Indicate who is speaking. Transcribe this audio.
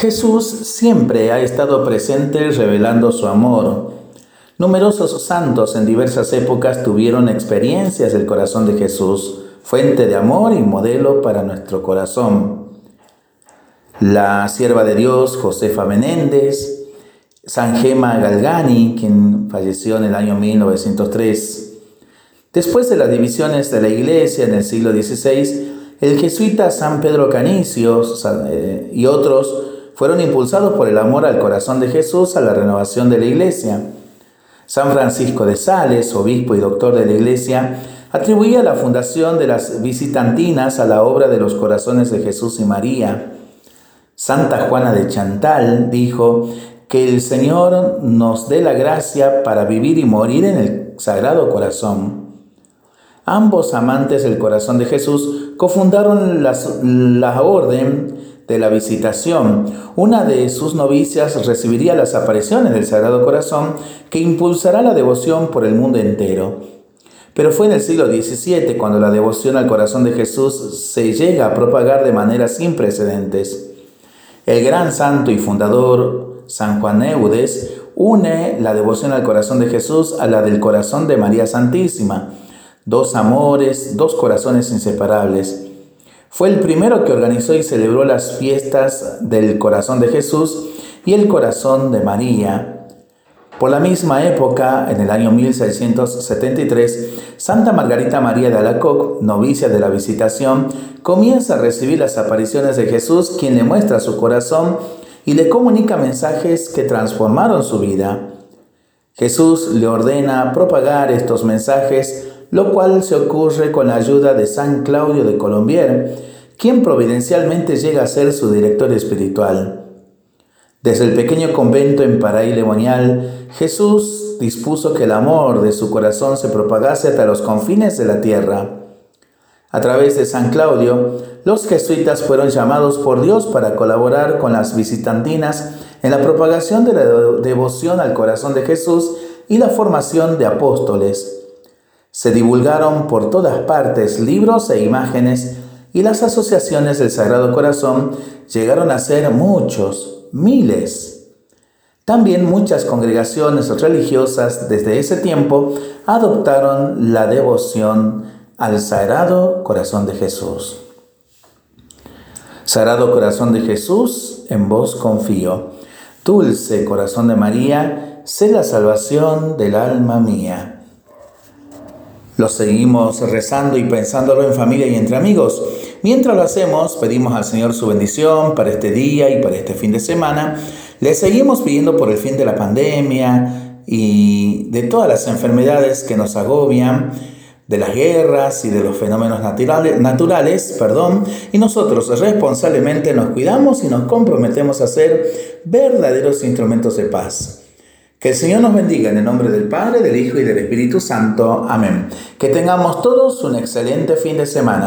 Speaker 1: Jesús siempre ha estado presente revelando su amor. Numerosos santos en diversas épocas tuvieron experiencias del corazón de Jesús, fuente de amor y modelo para nuestro corazón. La sierva de Dios, Josefa Menéndez, San Gema Galgani, quien falleció en el año 1903. Después de las divisiones de la iglesia en el siglo XVI, el jesuita San Pedro Canicio eh, y otros fueron impulsados por el amor al corazón de Jesús a la renovación de la iglesia. San Francisco de Sales, obispo y doctor de la iglesia, atribuía la fundación de las visitantinas a la obra de los corazones de Jesús y María. Santa Juana de Chantal dijo que el Señor nos dé la gracia para vivir y morir en el Sagrado Corazón. Ambos amantes del corazón de Jesús cofundaron la orden de la visitación. Una de sus novicias recibiría las apariciones del Sagrado Corazón que impulsará la devoción por el mundo entero. Pero fue en el siglo XVII cuando la devoción al corazón de Jesús se llega a propagar de manera sin precedentes. El gran santo y fundador San Juan Eudes une la devoción al corazón de Jesús a la del corazón de María Santísima, dos amores, dos corazones inseparables. Fue el primero que organizó y celebró las fiestas del corazón de Jesús y el corazón de María. Por la misma época, en el año 1673, Santa Margarita María de Alacoc, novicia de la Visitación, comienza a recibir las apariciones de Jesús, quien le muestra su corazón y le comunica mensajes que transformaron su vida. Jesús le ordena propagar estos mensajes lo cual se ocurre con la ayuda de San Claudio de Colombier, quien providencialmente llega a ser su director espiritual. Desde el pequeño convento en Paraí Lemonial, Jesús dispuso que el amor de su corazón se propagase hasta los confines de la tierra. A través de San Claudio, los jesuitas fueron llamados por Dios para colaborar con las visitantinas en la propagación de la devoción al corazón de Jesús y la formación de apóstoles. Se divulgaron por todas partes libros e imágenes y las asociaciones del Sagrado Corazón llegaron a ser muchos, miles. También muchas congregaciones religiosas desde ese tiempo adoptaron la devoción al Sagrado Corazón de Jesús. Sagrado Corazón de Jesús, en vos confío. Dulce Corazón de María, sé la salvación del alma mía. Lo seguimos rezando y pensándolo en familia y entre amigos. Mientras lo hacemos, pedimos al Señor su bendición para este día y para este fin de semana. Le seguimos pidiendo por el fin de la pandemia y de todas las enfermedades que nos agobian, de las guerras y de los fenómenos naturales, naturales perdón, y nosotros responsablemente nos cuidamos y nos comprometemos a ser verdaderos instrumentos de paz. Que el Señor nos bendiga en el nombre del Padre, del Hijo y del Espíritu Santo. Amén. Que tengamos todos un excelente fin de semana.